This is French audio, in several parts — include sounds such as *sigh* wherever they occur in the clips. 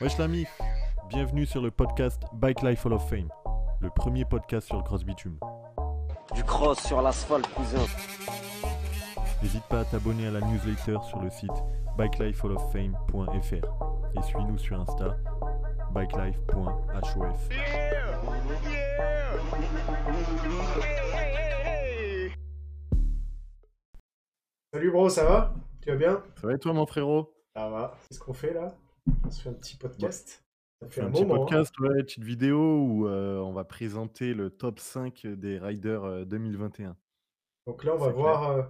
Wesh l'ami, bienvenue sur le podcast Bike Life Hall of Fame, le premier podcast sur le cross bitume. Du cross sur l'asphalte, cousin. N'hésite pas à t'abonner à la newsletter sur le site bikelifehalloffame.fr et suis-nous sur Insta bikelife.hof. Salut bro, ça va? Tu vas bien? Ça va et toi mon frérot? Ça va. Qu'est-ce qu'on fait là? On se fait un petit podcast. Ça fait un un petit moment. hein. podcast, ouais, petite vidéo où euh, on va présenter le top 5 des riders euh, 2021. Donc là, on va voir, euh,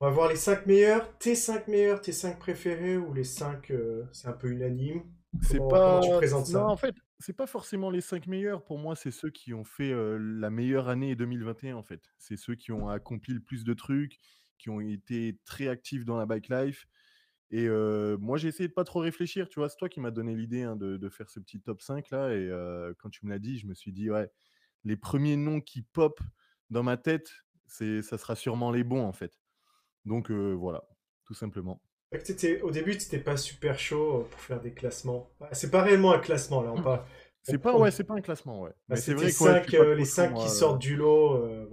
on va voir les 5 meilleurs, tes 5 meilleurs, tes 5 préférés ou les 5, c'est un peu unanime. C'est pas. comment tu présentes ça? Non, en fait, c'est pas forcément les 5 meilleurs. Pour moi, c'est ceux qui ont fait euh, la meilleure année 2021, en fait. C'est ceux qui ont accompli le plus de trucs, qui ont été très actifs dans la bike life. Et euh, moi, j'ai essayé de pas trop réfléchir. Tu vois, c'est toi qui m'as donné l'idée hein, de, de faire ce petit top 5 là. Et euh, quand tu me l'as dit, je me suis dit, ouais, les premiers noms qui pop dans ma tête, c'est, ça sera sûrement les bons, en fait. Donc euh, voilà, tout simplement. Au début, tu n'étais pas super chaud euh, pour faire des classements. Ah, C'est pas réellement un classement là. On pas, C'est on- pas, on- ouais, c'est pas un classement, ouais. bah, Mais c'est vrai ouais, euh, les chaud, 5 moi, qui sortent du lot. euh.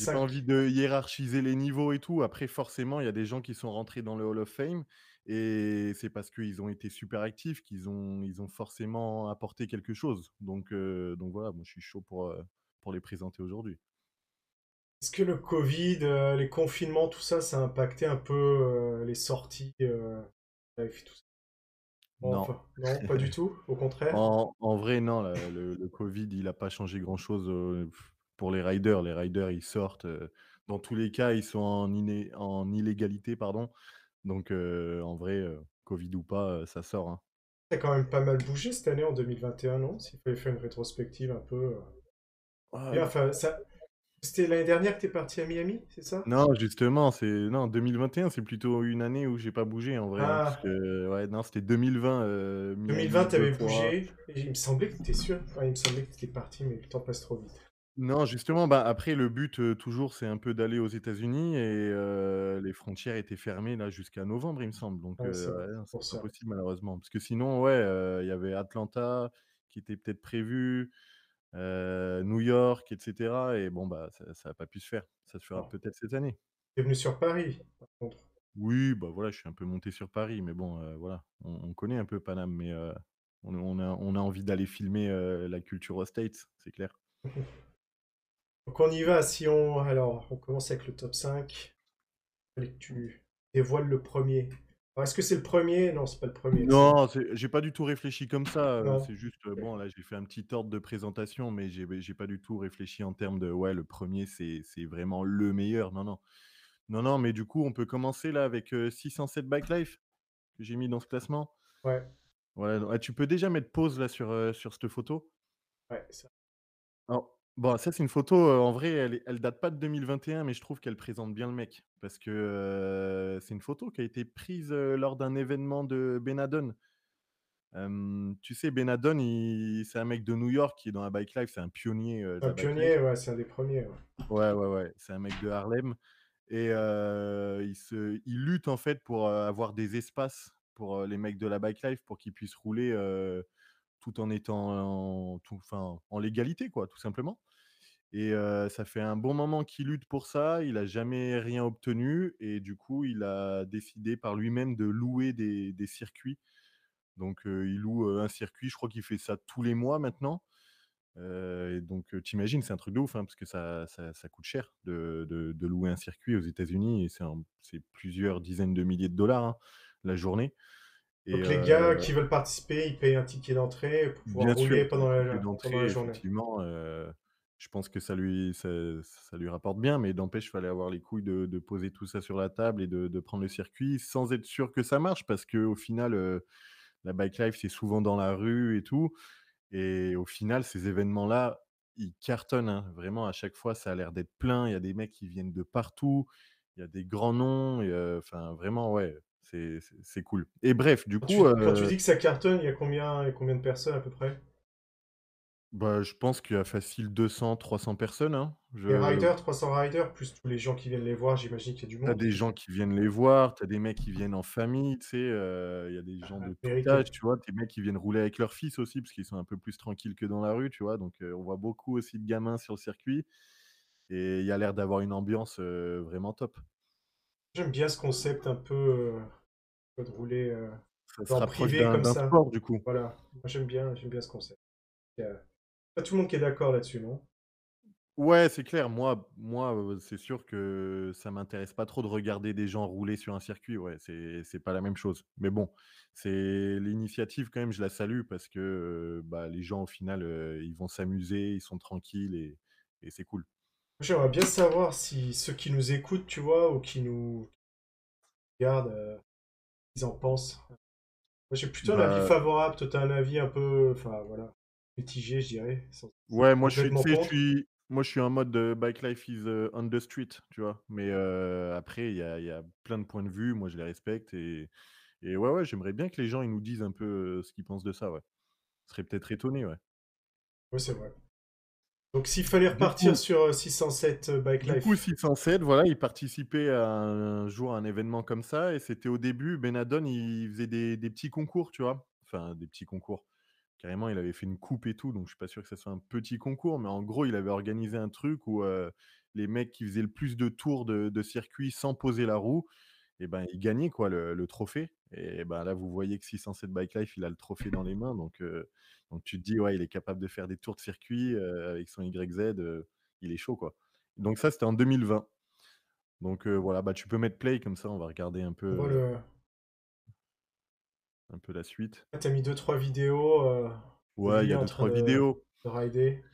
J'ai pas envie de hiérarchiser les niveaux et tout. Après, forcément, il y a des gens qui sont rentrés dans le Hall of Fame et c'est parce qu'ils ont été super actifs qu'ils ont, ils ont forcément apporté quelque chose. Donc, euh, donc voilà, moi je suis chaud pour, euh, pour les présenter aujourd'hui. Est-ce que le Covid, euh, les confinements, tout ça, ça a impacté un peu les sorties live et tout ça? Bon, Non. enfin, non, pas du *laughs* tout. Au contraire? En, en vrai, non, le, le Covid, il n'a pas changé grand-chose pour les riders. Les riders, ils sortent. euh, dans tous les cas, ils sont en, iné- en illégalité, pardon. Donc, euh, en vrai, euh, Covid ou pas, euh, ça sort. hein. Ça a quand même pas mal bougé cette année en 2021, non? S'il fallait faire une rétrospective un peu. euh. Ah, enfin, ça... C'était l'année dernière que t'es parti à Miami, c'est ça? Non, justement, c'est non 2021, c'est plutôt une année où j'ai pas bougé en vrai. hein, Ah. que ouais, non, c'était 2020. euh, Miami 2020, t'avais deux fois. bougé. Et il me semblait que t'étais sûr. Enfin, il me semblait que t'étais parti, mais le temps passe trop vite. Non, justement, bah après le but toujours, c'est un peu d'aller aux États-Unis et les frontières étaient fermées là jusqu'à novembre, il me semble. Donc Ouais, c'est ouais, non, pour c'est pas ça. possible malheureusement. Parce que sinon, ouais, il y avait Atlanta qui était peut-être prévu, New York, etc. Et bon bah ça, ça a pas pu se faire. Ça se fera Non. peut-être cette année. T'es venu sur Paris, par contre. Oui, bah voilà, je suis un peu monté sur Paris, mais bon, voilà, on, on connaît un peu Paname, mais on, on a, on a envie d'aller filmer la culture aux States, c'est clair. *laughs* Donc on y va. Si on. Alors, on commence avec le top 5. Fallait que tu dévoiles le premier. Est-ce que c'est le premier? Non, c'est pas le premier. Non, j'ai pas du tout réfléchi comme ça, euh, c'est juste, euh, bon, là, j'ai fait un petit ordre de présentation, mais j'ai pas du tout réfléchi en termes de, ouais, le premier, c'est c'est vraiment le meilleur, non, non. Non, non, mais du coup, on peut commencer là avec euh, 607 Bike Life que j'ai mis dans ce classement. Ouais, Voilà, donc, ah, tu peux déjà mettre pause là sur, euh, sur cette photo. ouais. ça- Alors, bon, ça, c'est une photo, heu, en vrai, elle est elle date pas de 2021, mais je trouve qu'elle présente bien le mec. Parce que, heu, c'est une photo qui a été prise, heu, lors d'un événement de Benadon. Hem, tu sais, Benadon, il c'est un mec de New York qui est dans la bike life, c'est un pionnier, heu, de Un la bike life. pionnier, ouais, c'est un des premiers. ouais. Ouais, ouais, ouais, c'est un mec de Harlem et heu, il se il lutte, en fait, pour, heu, avoir des espaces pour, heu, les mecs de la bike life, pour qu'ils puissent rouler, heu, tout en étant en tout en légalité, quoi, tout simplement. Et ça fait un bon moment qu'il lutte pour ça, il a jamais rien obtenu et du coup, il a décidé par lui-même de louer des circuits. Donc il loue, un circuit, je crois qu'il fait ça tous les mois maintenant. Et donc tu c'est un truc de ouf, hein, parce que ça ça coûte cher de de louer un circuit aux États-Unis et c'est plusieurs dizaines de milliers de dollars, hein, la journée et Donc les gars heu qui veulent participer, ils payent un ticket d'entrée pour pouvoir Bien rouler sûr, pendant la, pendant journée. effectivement, heu, je pense que ça lui ça ça lui rapporte bien, mais d'empêche, il fallait avoir les couilles de de poser tout ça sur la table et de de prendre le circuit sans être sûr que ça marche parce qu'au final, heu, la bike life, c'est souvent dans la rue et tout et au final, ces événements-là, ils cartonnent, hein. Vraiment, à chaque fois, ça a l'air d'être plein. Il y a des mecs qui viennent de partout. Il y a des grands noms enfin, vraiment, ouais, c'est cool et bref, du Quand coup, tu, quand tu heu dis que ça cartonne, il y a combien, combien de personnes à peu près? Bah, je pense qu'il y a facile 200-300 personnes, hein. Les riders, 300 riders, plus tous les gens qui viennent les voir, j'imagine qu'il y a du monde. des gens qui viennent les voir, tu as des mecs qui viennent en famille, tu sais, heu, il y a des gens de tout âge, tu vois? Des mecs qui viennent rouler avec leurs fils aussi, parce qu'ils sont un peu plus tranquilles que dans la rue, tu vois? Donc, heu, on voit beaucoup aussi de gamins sur le circuit et il y a l'air d'avoir une ambiance, vraiment top. J'aime bien ce concept un peu, de rouler, heu, Ça se en rapproche privé comme ça. sport, du coup. Voilà, moi j'aime bien j'aime bien ce concept. Pas tout le monde qui est d'accord là-dessus, non? Ouais, c'est clair. Moi moi, heu, c'est sûr que ça m'intéresse pas trop de regarder des gens rouler sur un circuit, ouais, c'est c'est pas la même chose. Mais bon, c'est l'initiative quand même, je la salue parce que, heu, bah, les gens au final, heu, ils vont s'amuser, ils sont tranquilles et et c'est cool. J'aimerais bien savoir si ceux qui nous écoutent, tu vois, ou qui nous regardent, ils en pensent. Moi, j'ai plutôt un avis Bah, favorable, toi, tu as un avis un peu, enfin, voilà, mitigé, je dirais, sans ouais, moi je suis je moi je suis en mode, heu, bike life is, heu, on the street, tu vois? Mais, heu, après il y a y a plein de points de vue, moi je les respecte et et ouais, ouais, j'aimerais bien que les gens ils nous disent un peu, ce qu'ils pensent de ça, ouais. Ils seraient peut-être étonnés, ouais. Oui, c'est vrai. Donc s'il fallait repartir coup sur, heu, 607, heu, Bike du coup Life, 607, voilà, il participait à un jour à un événement comme ça et c'était au début, Benadone, il faisait des des petits concours, tu vois? Enfin, des petits concours. Carrément, il avait fait une coupe et tout, donc je suis pas sûr que ça soit un petit concours, mais en gros, il avait organisé un truc où, heu, les mecs qui faisaient le plus de tours de de circuit sans poser la roue et ben, ils gagnaient quoi le le trophée et ben, là, vous voyez que 607 Bike Life, il a le trophée dans les mains donc heu, donc tu te dis: «Ouais, il est capable de faire des tours de circuit, heu, avec son YZ, heu, il est chaud, quoi». Donc ça, c'était en 2020. Donc voilà, bah, tu peux mettre play comme ça, on va regarder un peu, le un peu la suite. tu as mis deux trois vidéos, heu, de Ouais, il y a en deux train trois de vidéos. de rider.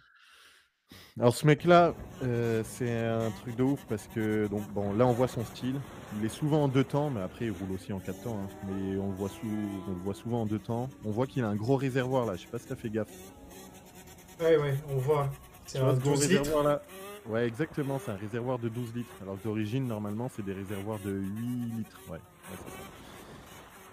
Alors ce mec-là, heu, c'est un truc de ouf parce que donc bon, là, on voit son style. Il est souvent en 2 temps, mais après il roule aussi en 4 temps, hein. Mais on le voit sou on le voit souvent en 2 temps. On voit qu'il a un gros réservoir là, je sais pas si tu as fait gaffe. Ouais, ouais, on voit. C'est un gros 12 litres? réservoir là? Ouais, exactement, c'est un réservoir de 12 litres. Alors d'origine, normalement, c'est des réservoirs de 8 litres. Ouais, ouais, c'est ça.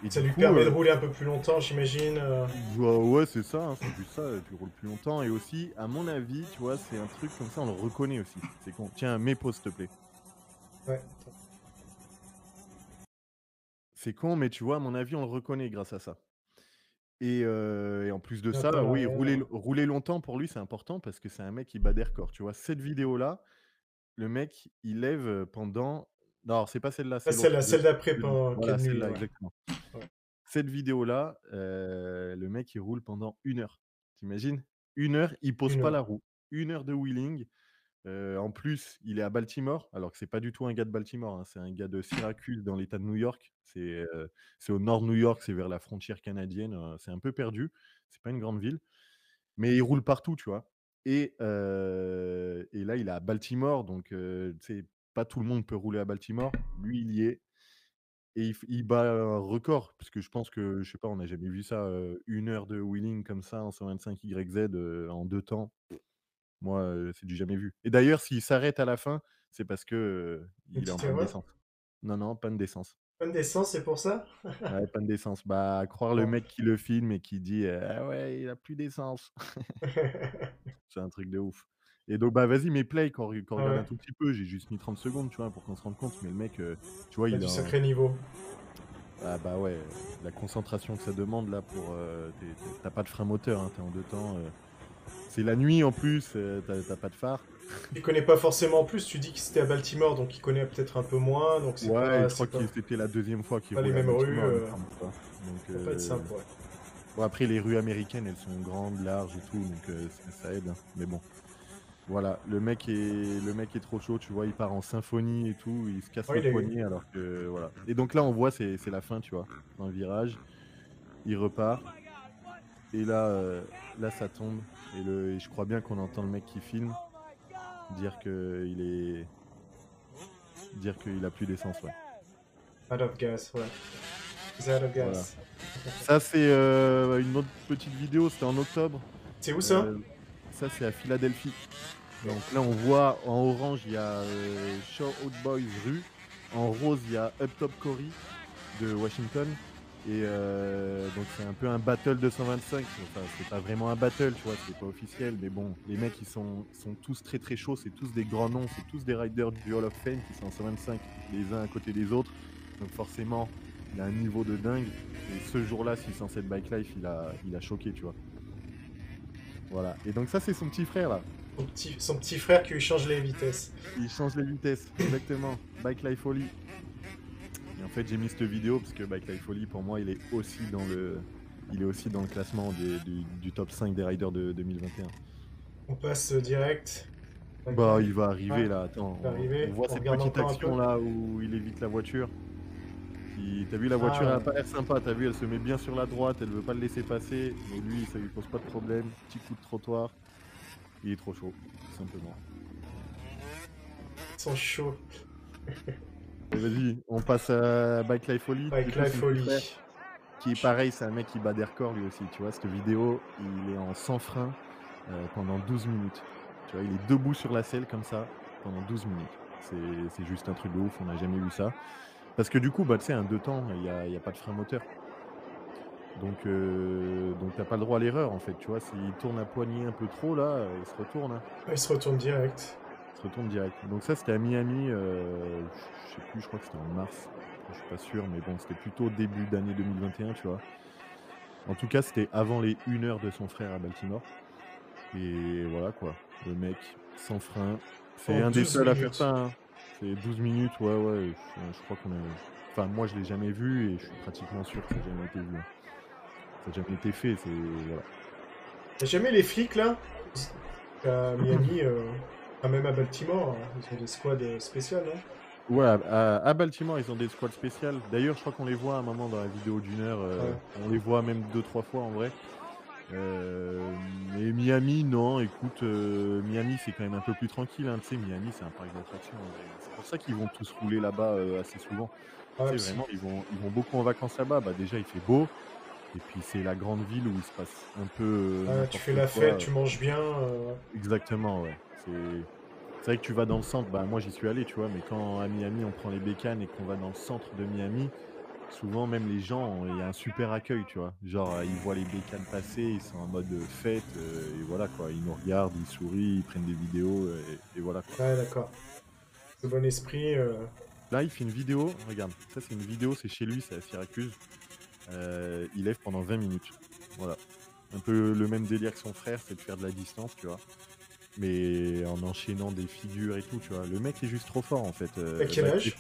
Et Ça lui coup, permet de heu rouler un peu plus longtemps, j'imagine, heu? bah, ouais, c'est ça, hein, c'est juste ça, tu roules plus longtemps et aussi, à mon avis, tu vois, c'est un truc comme ça, on le reconnaît aussi. C'est con. Tiens, mets pause, s'il te plaît. Ouais. C'est con, mais tu vois, à mon avis, on le reconnaît grâce à ça. Et et en plus de ça, oui, rouler rouler longtemps pour lui, c'est important parce que c'est un mec qui bat des records, tu vois? Cette vidéo-là, le mec, il lève, pendant non, c'est pas celle-là, Ah, c'est l'autre, celle-là, celle d'après, Celle pen qui est voilà, celle-là, ouais. exactement. Cette vidéo-là, le mec, il roule pendant une heure. Tu imagines? 1 heure, il pose 1 pas la roue. Une heure de wheeling, en plus, il est à Baltimore, alors que c'est pas du tout un gars de Baltimore, hein, c'est un gars de Syracuse dans l'État de New York. C'est, c'est au nord de New York, c'est vers la frontière canadienne, c'est un peu perdu. C'est pas une grande ville, mais il roule partout, tu vois? Et et là, il est à Baltimore, donc sais, pas tout le monde peut rouler à Baltimore. Lui, il y est et il bat un record, parce que je pense que, je sais pas, on n'a jamais vu ça, 1 heure de wheeling comme ça en 125 YZ, en 2 temps. Moi, c'est du jamais vu. Et d'ailleurs, s'il s'arrête à la fin, c'est parce que, Une il est en panne d'essence. Non, non, panne d'essence. Panne d'essence, c'est pour ça? Ouais, panne d'essence. Bah, croire le mec qui le filme et qui dit: «Heu, ah ouais, il a plus d'essence». *laughs* C'est un truc de ouf. Et donc, bah, vas-y, mets play qu'on re qu'on Ah regarde un tout petit peu. J'ai juste mis 30 secondes, tu vois, pour qu'on se rende compte. Mais le mec, heu, tu vois, Il a du un sacré niveau. ah bah, ouais, la concentration que ça demande là pour, tu es pas de frein moteur, hein, tu es en 2 temps, heu. C'est la nuit en plus, heu, tu as tu as pas de phare. Il connaît pas forcément plus, tu dis que c'était à Baltimore, donc il connaît peut-être un peu moins, donc Ouais pas je crois que c'était la 2e fois qu'il les roulait à mêmes rues, ça pas être simple, ouais. bon après les rues américaines, elles sont grandes, larges et tout, donc ça aide, hein. Mais bon, voilà, le mec est le mec est trop chaud, tu vois? Il part en symphonie et tout, il se casse Ouais, le il eu poignet alors que voilà. Et donc là, on voit, c'est c'est la fin, tu vois? Un virage, il repart et là, heu, là ça tombe et le et je crois bien qu'on entend le mec qui filme dire qu'il est dire qu'il a plus d'essence, ouais. out of gas, ouais. He's out of Voilà. gas. Ça, c'est, heu, une autre petite vidéo, c'était en octobre. C'est où ça? Heu, ça, c'est à Philadelphie. Donc là, on voit en orange, il y a, heu, Show Old Boys rue. En rose, il y a Up Top Cory de Washington Et euh, donc c'est un peu un battle 225. Enfin, c'est pas vraiment un battle, tu vois, c'est pas officiel. Mais bon, les mecs, ils sont, sont tous très très chauds. C'est tous des grands noms. C'est tous des riders du Hall of Fame qui sont en 125, les uns à côté des autres. Donc forcément, il a un niveau de dingue. Et ce jour-là, 607 Bike Life, il a, il a choqué, tu vois. Voilà. Et donc ça, c'est son petit frère là. Son petit, son petit frère qui lui change les vitesses. Il change les vitesses, *coughs* exactement. Bike Life Oli. Et en fait, j'ai mis cette vidéo parce que Bike Life Oli, pour moi, il est aussi dans le, il est aussi dans le classement des- du, du top 5 des riders de 2021. On passe direct. Bah, il va arriver là, attends. on- arriver. On voit On cette petite action là où il évite la voiture. Qui- T'as vu, la voiture Ah, elle a pas l'air sympa, t'as vu, elle se met bien sur la droite, elle veut pas le laisser passer. Mais lui, ça lui pose pas de problème. Petit coup de trottoir. Il est trop chaud, tout simplement. Ils sont chauds. Vas-y, on passe à Bike Life la son folie. frère, Qui est pareil, c'est un mec qui bat des records lui aussi. Tu vois, cette vidéo, il est en sans frein euh, pendant 12 minutes. Tu vois, il est debout sur la selle comme ça pendant 12 minutes. C'est juste un truc de ouf, on n'a jamais vu ça. Parce que du coup, bah, tu sais, un deux temps, il n'y a, il y a pas de frein moteur. Donc, euh, donc t'as pas le droit à l'erreur en fait. Tu vois, s'il tourne à poignée un peu trop là, euh, il se retourne. hein. Il se retourne direct. Il se retourne direct. Donc ça, c'était à Miami. euh, je sais plus, je crois que c'était en mars. Je suis pas sûr, mais bon, c'était plutôt début d'année 2021, tu vois. En tout cas, c'était avant les 1 heure de son frère à Baltimore. Et voilà quoi. Le mec, sans frein. C'est En un des 12 seuls à faire minutes. ça. hein. C'est 12 minutes, ouais, ouais. Je, je crois qu'on a. Enfin, moi, je l'ai jamais vu et je suis pratiquement sûr que ça n'a jamais été vu. hein. Ça n'a jamais été fait. C'est. Voilà. Y'a jamais les flics là? À Miami, euh, enfin, même à Baltimore, hein, ils ont des squads euh, spéciales, non Ouais, à, à Baltimore, ils ont des squads spéciales. D'ailleurs, je crois qu'on les voit à un moment dans la vidéo d'une heure. euh, Ouais. On les voit même deux, trois fois en vrai. Euh, mais Miami, non, écoute, euh, Miami, c'est quand même un peu plus tranquille. hein. Tu sais, Miami, c'est un parc d'attractions. vrai. C'est pour ça qu'ils vont tous rouler là-bas euh, assez souvent. Ah, Tu sais, vraiment, ils vont, ils vont beaucoup en vacances là-bas. Bah, déjà, il fait beau. Et puis, c'est la grande ville où il se passe un peu. Ah, tu fais la quoi. fête, tu manges bien. Exactement, ouais. C'est c'est vrai que tu vas dans le centre, bah moi j'y suis allé, tu vois, mais quand à Miami on prend les bécanes et qu'on va dans le centre de Miami, souvent même les gens, il y a un super accueil, tu vois. Genre euh, ils voient les bécanes passer, ils sont en mode euh, fête, euh, et voilà quoi, ils nous regardent, ils sourient, ils prennent des vidéos, et, et voilà quoi. Ouais, d'accord. Ce bon esprit. Là il fait une vidéo, regarde, ça c'est une vidéo, c'est chez lui, c'est à Syracuse. Il lève pendant 20 minutes, voilà. Un peu le même délire que son frère, c'est de faire de la distance, tu vois. Mais en enchaînant des figures et tout, tu vois. Le mec est juste trop fort en fait. euh, À quel bah, âge?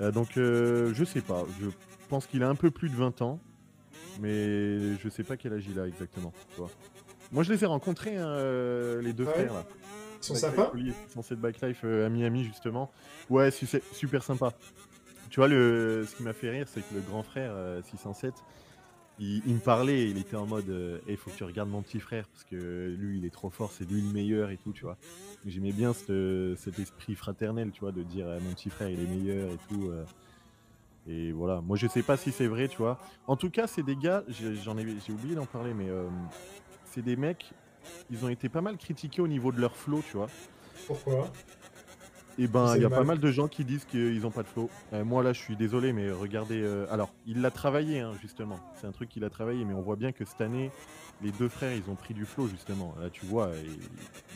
Euh, donc, euh, je sais pas. Je pense qu'il a un peu plus de 20 ans. Mais je sais pas quel âge il a exactement. Tu vois. Moi, je les ai rencontrés, hein, euh, les deux Ouais. frères. Là. Ils sont sympas Life Oli, Censé de Bike Life euh, à Miami, justement. Ouais, super sympa. Tu vois, le, ce qui m'a fait rire, c'est que le grand frère, euh, 607, il, me parlait, il était en mode il faut que tu regardes mon petit frère, parce que lui, il est trop fort, c'est lui le meilleur et tout, tu vois. J'aimais bien cette- cet esprit fraternel, tu vois, de dire euh, mon petit frère, il est meilleur et tout. euh. et voilà, moi, je sais pas si c'est vrai, tu vois. En tout cas, c'est des gars, j'ai oublié d'en parler, mais euh, c'est des mecs, ils ont été pas mal critiqués au niveau de leur flow, tu vois. Pourquoi? Et ben, C'est il y a mal. pas mal de gens qui disent qu'ils n'ont pas de flow. Euh, moi, là, je suis désolé, mais regardez. euh, alors, il l'a travaillé, hein, justement. C'est un truc qu'il a travaillé, mais on voit bien que cette année, les deux frères, ils ont pris du flow, justement. Là, tu vois, il,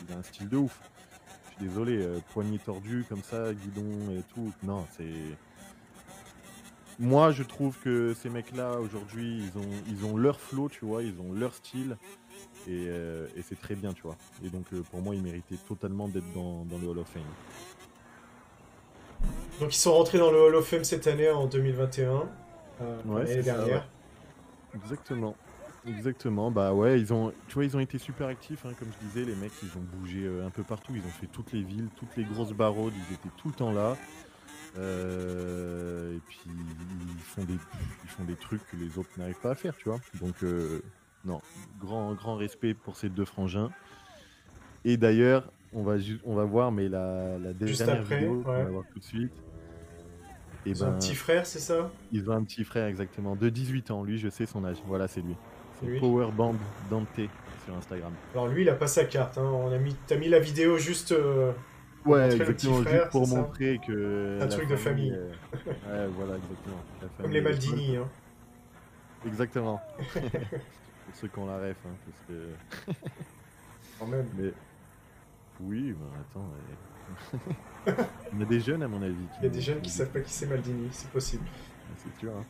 il a un style de ouf. Je suis désolé, euh, poignée tordue comme ça, guidon et tout. Non, c'est. Moi, je trouve que ces mecs-là, aujourd'hui, ils ont, ils ont leur flow, tu vois, ils ont leur style. Et, et c'est très bien, tu vois. Et donc, pour moi, ils méritaient totalement d'être dans, dans le Hall of Fame. Donc ils sont rentrés dans le Hall of Fame cette année en 2021. euh, Ouais, l'année c'est ça, dernière. Exactement. Exactement. Bah ouais, ils ont, tu vois, ils ont été super actifs, hein, comme je disais, les mecs, ils ont bougé euh, un peu partout, ils ont fait toutes les villes, toutes les grosses baraudes, ils étaient tout le temps là. Euh, et puis ils font des, ils font des trucs que les autres n'arrivent pas à faire, tu vois. Donc euh, non, grand, grand respect pour ces deux frangins. Et d'ailleurs, on va, on va voir, mais la, la Juste dernière après, vidéo ouais. va voir tout de suite. Et Ils ont un ben, petit frère, c'est ça? ils ont un petit frère exactement, de 18 ans. Lui, je sais son âge. Voilà, c'est lui. C'est. Powerband Dante sur Instagram. Alors lui, il a pas sa carte. Hein. On a mis, t'as mis la vidéo juste. euh, Ouais, exactement, frère, juste pour ça? montrer que. Un truc de famille. euh, ouais, voilà, exactement. La Comme les Maldini. Hein. Exactement. *laughs* Pour ceux qui ont la ref, hein, parce que Quand même. mais oui, bah, attends, ouais. Il y a des jeunes à mon avis Il y a des jeunes qui savent pas qui c'est Maldini, c'est possible. C'est sûr, hein.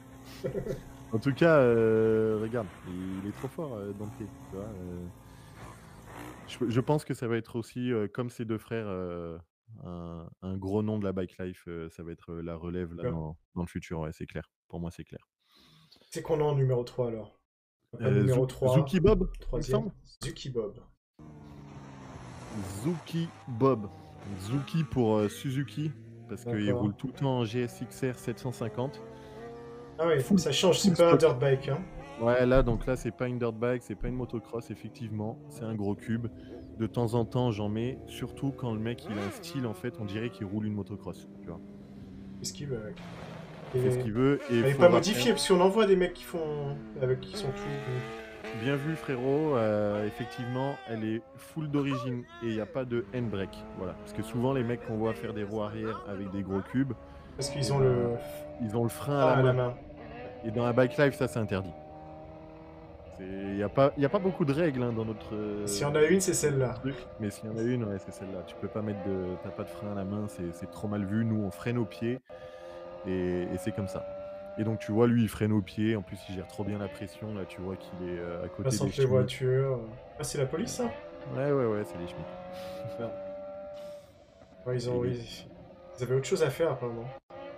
En tout cas, euh, regarde, il est trop fort, heu, Dante, tu vois? Heu, je je pense que ça va être aussi, heu, comme ses 2 frères, heu, un un gros nom de la bike life, ça va être, la relève là dans dans le futur, ouais, c'est clair. Pour moi, c'est clair. C'est qu'on a en numéro 3 alors? Numéro Zou 3, Zouki Bob, il me 3e, semble? Zuki Bob. Zouki Bob. Zouki pour, heu, Suzuki, parce qu'il roule tout le temps en GSX-R 750. Ah ouais, Full ça change, c'est pas un dirt bike, hein? Ouais, là, donc là, c'est pas une dirt bike, c'est pas une motocross, effectivement, c'est un gros cube. De temps en temps, j'en mets, surtout quand le mec, il a un style, en fait, on dirait qu'il roule une motocross, tu vois? Qu'est-ce qu'il veut avec? Ce Et qu'il veut et faut pas modifiée, parce qu'on en voit des mecs qui font avec qui sont tout bien vu frérot, heu, effectivement, elle est full d'origine et il y a pas de handbrake, voilà. Parce que souvent les mecs qu'on voit faire des roues arrière avec des gros cubes parce qu'ils ont le ils ont le frein à à la main main. et dans la bike life, ça, c'est interdit. Il y a pas il y a pas beaucoup de règles, hein, dans notre, S'il y en a une, c'est celle-là. mais s'il y en a une, ouais, c'est celle-là. Tu peux pas mettre de tu as pas de frein à la main, c'est c'est trop mal vu. Nous, on freine au pied et et c'est comme ça. Et donc tu vois, lui, il freine au pied. En plus, il gère trop bien la pression. Là, tu vois qu'il est, heu, à côté Passant des les voitures. Ah, c'est la police, ça? Ouais, ouais, ouais, c'est les. Ouais, ils ont ils avaient autre chose à faire, apparemment.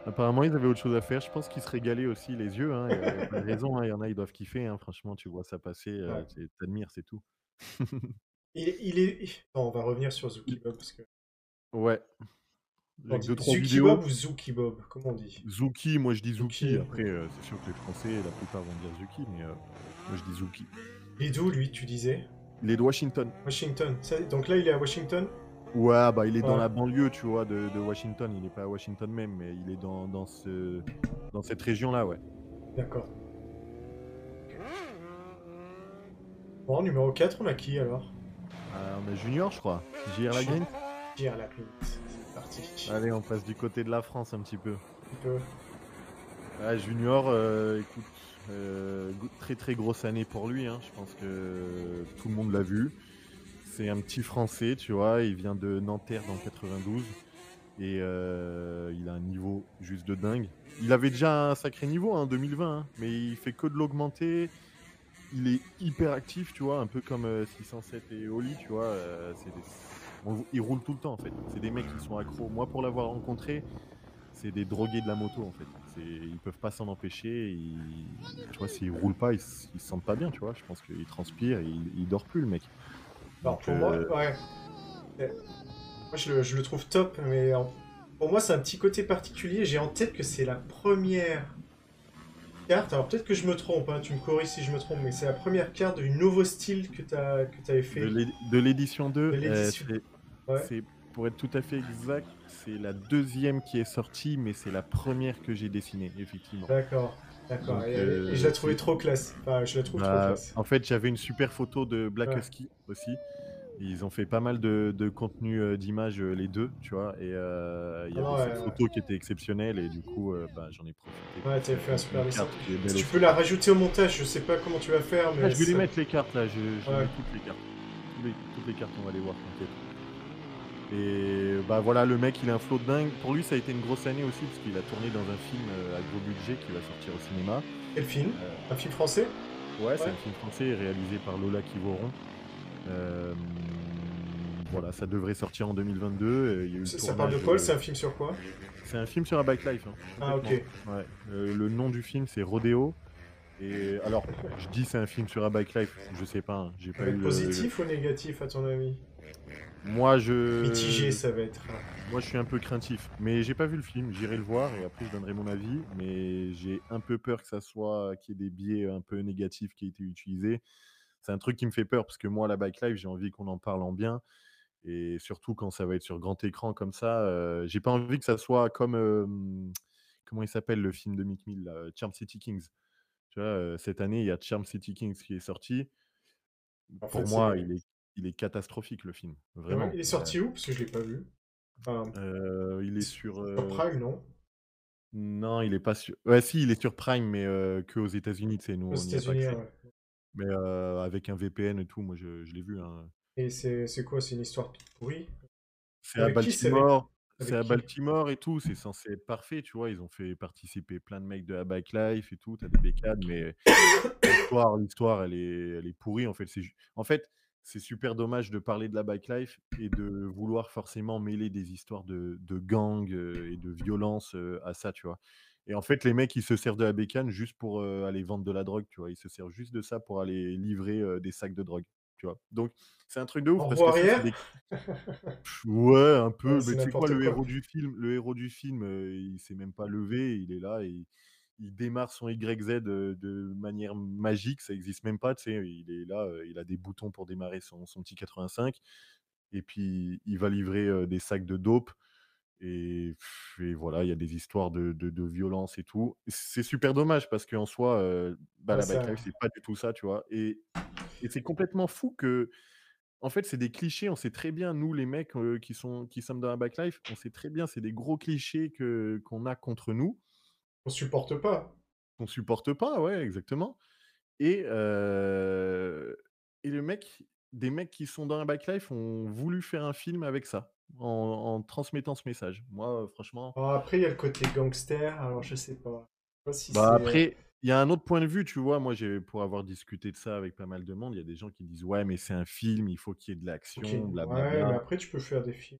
apparemment, ils avaient autre chose à faire. Je pense qu'ils se régalaient aussi les yeux, hein. Il y a pas de raison, hein. Il y en a, ils doivent kiffer, hein. Franchement, tu vois ça passer, heu, Ouais. tu tu admires, c'est tout. Il est il est non, on va revenir sur Bob parce que Ouais. Avec dit 2-3 Zuki vidéos. Bob ou Zuki Bob? Comment on dit? Zouki, moi je dis Zouki. Zouki. Après, heu, c'est sûr que les Français, la plupart vont dire Zuki, mais heu, moi je dis Zouki. Il est d'où, lui, tu disais? Il est de Washington. Washington. Ça donc là, il est à Washington? Ouais, bah, il est dans la banlieue, tu vois, de de Washington. Il est pas à Washington même, mais il est dans dans ce dans cette région-là, ouais. D'accord. Bon, numéro 4, on a qui, alors? Ah, on a Junior, je crois. JR C'est parti. Allez, on passe du côté de la France un petit peu. Un peu. Ah, Junior, euh, écoute, euh, très très grosse année pour lui. hein. Je pense que tout le monde l'a vu. C'est un petit Français, tu vois. Il vient de Nanterre dans le 92 et euh, il a un niveau juste de dingue. Il avait déjà un sacré niveau en 2020, hein, mais il fait que de l'augmenter. Il est hyper actif, tu vois, un peu comme euh, 607 et Oli, tu vois. c'est des- on- il roule tout le temps en fait. C'est des mecs qui sont accros. Moi, pour l'avoir rencontré, c'est des drogués de la moto en fait. Ils peuvent pas s'en empêcher. Ils... Tu vois, s'ils roulent pas, ils, ils se sentent pas bien, tu vois. Je pense qu'il transpire, et il, il dort plus le mec. Alors, pour moi, euh, ouais. Eh, Moi, je le, je le trouve top, mais en- pour moi, c'est un petit côté particulier. J'ai en tête que c'est la première carte. Alors, peut-être que je me trompe, hein, tu me corriges si je me trompe, mais c'est la première carte du nouveau style que tu avais fait. de l'é- de l'édition 2, De euh, l'édition. c'est- Ouais. c'est pour être tout à fait exact, c'est la deuxième qui est sortie, mais c'est la première que j'ai dessinée, effectivement. D'accord, d'accord. Et, euh, et je la trouvais trop classe. Enfin, je la trouve trop Bah, classe. en fait, j'avais une super photo de Black Ouais. Husky aussi. Ils ont fait pas mal de, de contenu euh, d'images euh, les deux, tu vois. Et euh, il y Ah avait ouais, cette ouais. photo qui était exceptionnelle et du coup, euh, bah, j'en ai profité. Ouais, t'avais fait un super dessin. tu aussi. peux la rajouter au montage, je sais pas comment tu vas faire, mais. Ah, je vais les ça- mettre les cartes là, je, je Ouais. mets toutes les cartes. Les- toutes les cartes, on va les voir, t'inquiète. Et bah voilà, le mec il a un flow de dingue. Pour lui, ça a été une grosse année aussi parce qu'il a tourné dans un film euh, à gros budget qui va sortir au cinéma. Quel film? Euh, Un film français? Ouais, c'est un film français réalisé par Lola Kivoron. Euh, voilà, ça devrait sortir en 2022. euh, il y a eu le Ça ça parle de euh, C'est un film sur quoi? C'est un film sur la bike life. hein, Ah, ok. Ouais. Euh, le nom du film c'est Rodeo. Et alors, je dis c'est un film sur la bike life, je sais pas, hein, j'ai pas eu le- positif ou négatif, à ton avis? Moi je Mitigé, ça va être. Moi, je suis un peu craintif, mais j'ai pas vu le film. J'irai le voir et après je donnerai mon avis. Mais j'ai un peu peur que ça soit qu'il y ait des biais un peu négatifs qui aient été utilisés. C'est un truc qui me fait peur parce que moi, la bike life, j'ai envie qu'on en parle en bien et surtout quand ça va être sur grand écran comme ça. euh, j'ai pas envie que ça soit comme euh, comment il s'appelle le film de Mick Mill, là, Charm City Kings. Tu vois, euh, cette année, il y a Charm City Kings qui est sorti. En Pour fait, moi, il est, il est catastrophique le film, Ouais, vraiment. il est sorti où? Parce que je l'ai pas vu. Enfin, Euh, il est sur euh, Prime, non? Non, il est pas sur ouais, si, il est sur Prime, mais heu, qu'aux États-Unis, tu sais, nous, Aux n'y a pas États-Unis, ouais. Mais heu, avec un VPN et tout, moi, je je l'ai vu, hein. Et c'est c'est quoi? C'est une histoire toute pourrie? C'est à? C'est Baltimore c'est à? Baltimore et tout, c'est censé être parfait, tu vois? Ils ont fait participer plein de mecs de la Bike Life et tout, tu as des bécanes, mais *coughs* l'histoire l'histoire, elle est elle est pourrie, en fait. C'est en fait, c'est super dommage de parler de la Bike Life et de vouloir forcément mêler des histoires de de gangs, et de violence, à ça, tu vois? Et en fait, les mecs, ils se servent de la bécane juste pour, aller vendre de la drogue, tu vois? Ils se servent juste de ça pour aller livrer, des sacs de drogue, tu vois? Donc c'est un truc de ouf En parce roue que ça, c'est arrière? des *laughs* Pff, ouais, un peu, mais tu sais quoi? Le héros du film le héros du film, il s'est même pas levé, il est là et il démarre son YZ, de manière magique, ça existe même pas, tu sais? Il est là, il a des boutons pour démarrer son son petit 85 et puis il va livrer, des sacs de dope et voilà, il y a des histoires de de de violence et tout. C'est super dommage parce qu'en soi, bah, Ouais, la bike life, c'est pas du tout ça, tu vois? Et et c'est complètement fou que en fait, c'est des clichés, on sait très bien, nous les mecs, qui sont qui sommes dans la back life, on sait très bien, c'est des gros clichés que qu'on a contre nous, on supporte pas. qu'on supporte pas, ouais, exactement et et le mec des mecs qui sont dans la back life ont voulu faire un film avec ça, en en transmettant ce message. Moi, franchement après, il y a le côté gangster, alors je sais pas. Je sais pas si bah, après, il y a un autre point de vue, tu vois? Moi, j'ai pour avoir discuté de ça avec pas mal de monde, il y a des gens qui disent: «Ouais, mais c'est un film, il faut qu'il y ait de l'action, ouais, mais blablabla». après tu peux faire des films.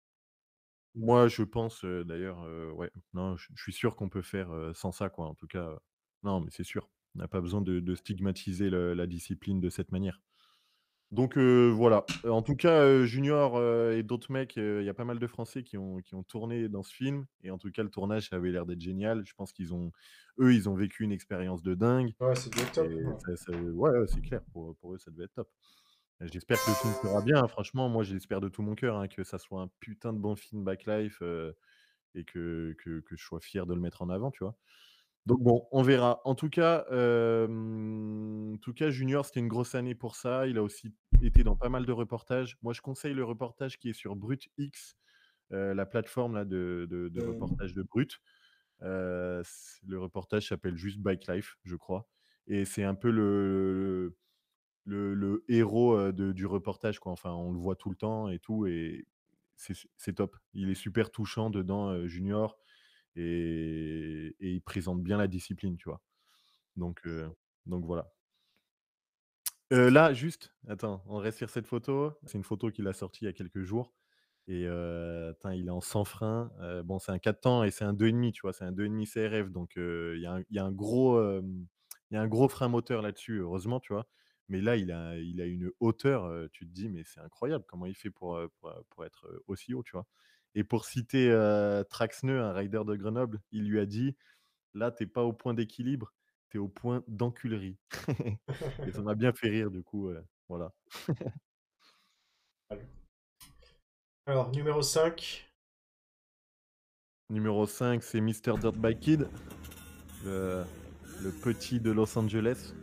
Moi, je pense, d'ailleurs, ouais, non, je je suis sûr qu'on peut faire, sans ça, quoi, en tout cas, non, mais c'est sûr. On n'a pas besoin de de stigmatiser le la discipline de cette manière. Donc voilà. En tout cas, Junior, et d'autres mecs, il y a pas mal de Français qui ont qui ont tourné dans ce film et en tout cas, le tournage, ça avait l'air d'être génial. Je pense qu'ils ont eux, ils ont vécu une expérience de dingue Ouais, c'est du top, et ouais. ça ça ouais, ouais, c'est clair, pour, pour eux, ça devait être top. J'espère que le film sera bien, hein, franchement, moi, j'espère de tout mon cœur, hein, que ça soit un putain de bon film Backlife, heu et que que que je sois fier de le mettre en avant, tu vois? Donc bon, on verra. En tout cas, en tout cas, Junior, c'était une grosse année pour ça. Il a aussi été dans pas mal de reportages. Moi, je conseille le reportage qui est sur BrutX, heu, la plateforme là de de de Mmh. reportage de Brut. C le reportage s'appelle juste Bike Life, je crois et c'est un peu le le héros, du reportage, quoi. Enfin, on le voit tout le temps et tout et c'est top. Il est super touchant dedans, Junior et il présente bien la discipline, tu vois? Donc donc voilà. Là, juste, attends, on reste sur cette photo. C'est une photo qu'il a sortie il y a quelques jours et heu, attends, il est en sans frein. Bon, c'est un 4 temps et c'est un 2,5, tu vois? C'est un 2,5 CRF donc il y a il y a un gros frein moteur là-dessus, heureusement, tu vois? Mais là, il a il a une hauteur, tu te dis: «Mais c'est incroyable, comment il fait pour, être, aussi haut?» tu vois? Et pour citer, Traxneu, un rider de Grenoble, il lui a dit: Là, tu es pas au point d'équilibre, tu es au point d'enculerie *laughs* et ça m'a bien fait rire du coup, voilà. Alors numéro 5. Numéro 5, c'est Mister Dirtbike Kid, le le petit de Los Angeles.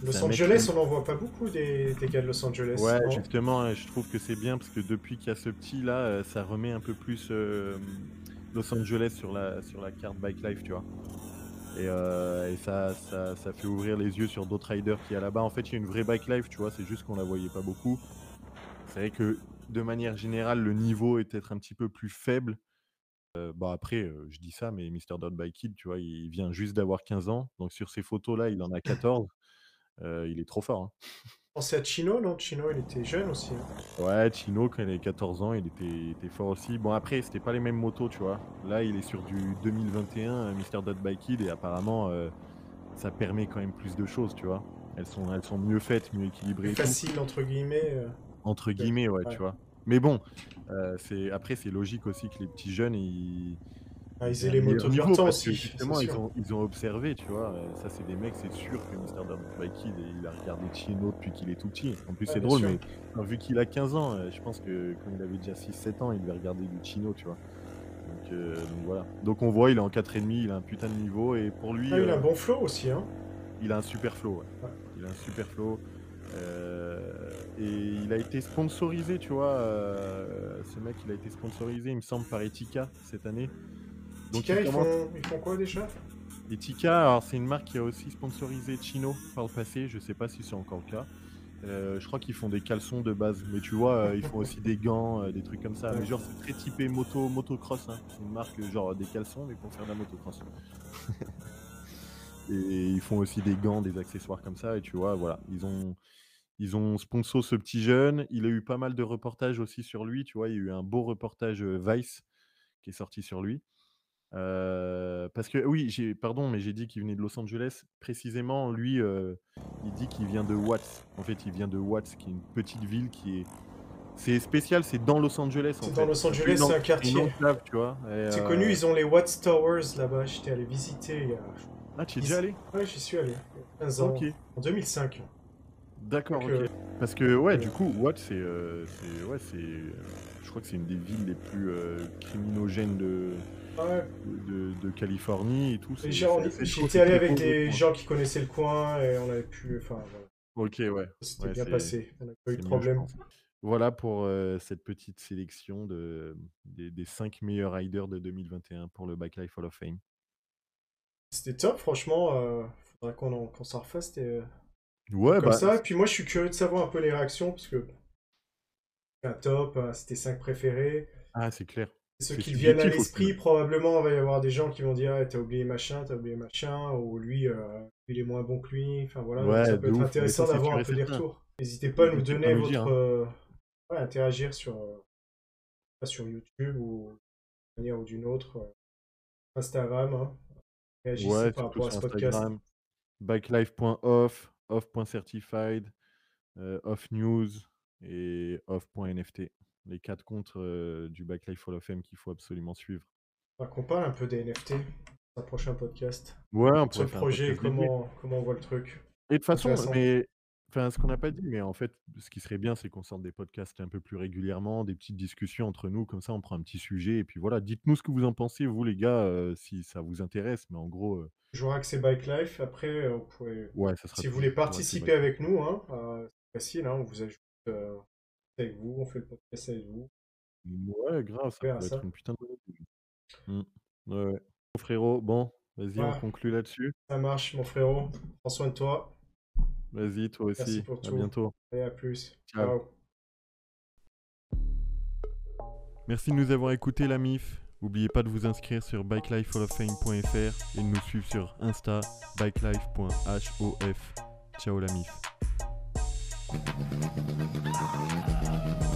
Los mec Angeles, qui on n'en voit pas beaucoup des des gars de Los Angeles, ouais, non? justement, je trouve que c'est bien parce que depuis qu'il y a ce petit là, heu, ça remet un peu plus, hem, Los Angeles sur la sur la carte bike life, tu vois? Et et ça ça ça fait ouvrir les yeux sur d'autres riders qu'il y a là-bas. En fait, il y a une vraie bike life, tu vois? C'est juste qu'on la voyait pas beaucoup. C'est vrai que, de manière générale, le niveau est peut-être un petit peu plus faible. Heu, bah, après, je dis ça, mais Mister Dirt Bike Kid, tu vois, il vient juste d'avoir 15 ans. Donc sur ces photos-là, il en a 14. Heu, il est trop fort, hein. Pensez à Chino, non? Chino, il était jeune aussi, hein? Ouais, Chino, quand il avait 14 ans, il était il était fort aussi. Bon, après, c'était pas les mêmes motos, tu vois? Là, il est sur du 2021, heu, Mister Dirt Bike Kid et apparemment, heu, ça permet quand même plus de choses, tu vois? Elles sont elles sont mieux faites, mieux Plus équilibrées tout. facile entre guillemets, heu, Entre guillemets, ouais, Ouais. tu vois? Mais bon, c'est après c'est logique aussi que les petits jeunes, ils Ah, ils aient un les temps aussi, justement ont ils ont observé, tu vois? Heu, ça c'est des mecs, c'est sûr que Mister Bike Kid, il a regardé Chino depuis qu'il est tout petit. En plus, Ouais, c'est drôle, sûr. mais enfin, vu qu'il a 15 ans, heu, je pense que quand il avait déjà 6-7 ans, il devait regarder du Chino, tu vois? Donc heu, donc voilà. Donc on voit, il est en 4,5, il a un putain de niveau et pour lui, Ah, il a un heu, bon flow aussi, hein? il a un super flow, ouais. Ouais. Il a un super flow, et il a été sponsorisé, tu vois? Ce mec, il a été sponsorisé, il me semble, par Etika cette année Donc, Tika, ils font, ils font quoi déjà? Et Tika, alors c'est une marque qui a aussi sponsorisé Chino par le passé, je sais pas si c'est encore le cas. Euh, je crois qu'ils font des caleçons de base, mais tu vois, euh, ils font aussi des gants, euh, des trucs comme ça. Mais genre, c'est très typé moto, motocross. Hein. C'est une marque genre des caleçons, mais pour faire de la motocross. *laughs* et ils font aussi des gants, des accessoires comme ça. Et tu vois, voilà, ils ont, ils ont sponsor ce petit jeune. Il a eu pas mal de reportages aussi sur lui. Tu vois, il y a eu un beau reportage Vice qui est sorti sur lui. Euh, parce que oui, j'ai pardon, mais j'ai dit qu'il venait de Los Angeles. Précisément, lui, euh, il dit qu'il vient de Watts. En fait, il vient de Watts, qui est une petite ville qui est. C'est spécial, c'est dans Los Angeles. C'est dans Los Angeles, c'est un quartier. enclave, tu vois. C'est euh, connu, ils ont les Watts Towers là-bas. J'étais allé visiter il y a. Ah, tu es ils- déjà allé? Ouais, j'y suis allé. il y a 15 ans. Ok, En 2005. d'accord, ok. Parce que ouais, du coup, Watts, c'est, ouais, c'est, je crois que c'est une des villes les plus criminogènes de, Ouais, de, de Californie et tout. J'étais allé avec des gens qui connaissaient le coin et on avait pu. Enfin, voilà. Ok, ouais. C'était Ouais, bien passé. On n'a pas eu de problème. Voilà pour euh, cette petite sélection de, des, des 5 meilleurs riders de 2021 pour le Backlife Hall of Fame. C'était top, franchement. Euh, faudrait qu'on en- qu'on s'en refasse. C'était euh, Ouais, comme bah, ça. Et puis moi, je suis curieux de savoir un peu les réactions parce que. Un top, euh, c'était 5 préférés. ah, c'est clair. Ceux qui viennent à l'esprit, probablement, il va y avoir des gens qui vont dire Ah, T'as oublié machin, t'as oublié machin, ou lui, euh, il est moins bon que lui. Enfin voilà, Ouais, ça peut être ouf, intéressant d'avoir un peu des retours. N'hésitez pas à nous donner votre. hein. euh, ouais, interagir sur, euh, sur YouTube ou d'une manière ou d'une autre. Instagram. Hein. Réagissez Ouais, par rapport à ce podcast. Backlife.off, off.certified, off news et off.nft. Les quatre comptes euh, du Backlife Hall of Fame qu'il faut absolument suivre. Faudra qu'on parle un peu des NFT un prochain podcast. Ouais, on un projet, comment, comment on voit le truc? Et de toute façon, mais enfin, ce qu'on n'a pas dit, mais en fait, ce qui serait bien, c'est qu'on sorte des podcasts un peu plus régulièrement, des petites discussions entre nous, comme ça, on prend un petit sujet, et puis voilà, dites-nous ce que vous en pensez, vous les gars, euh, si ça vous intéresse, mais en gros, euh, Toujours accès Bike Life. Après, euh, vous pouvez ouais, ça sera. Si vous voulez participer avec nous, hein, euh, c'est facile, hein, on vous ajoute avec vous, on fait le podcast avec vous. Ouais, grave, ça verra pourrait ça. être une putain de bonne idée. Mm. Ouais, ouais. Bon, frérot, bon, vas-y, on conclut là-dessus. Ça marche, mon frérot. Prends soin de toi. Vas-y, toi Merci aussi. pour À tout. bientôt. Et à plus. Ciao. Ciao. Merci de nous avoir écoutés, la MIF. N'oubliez pas de vous inscrire sur bikelifehalloffame.fr et de nous suivre sur Insta, bikelife.hof. Ciao, la MIF. Thank you.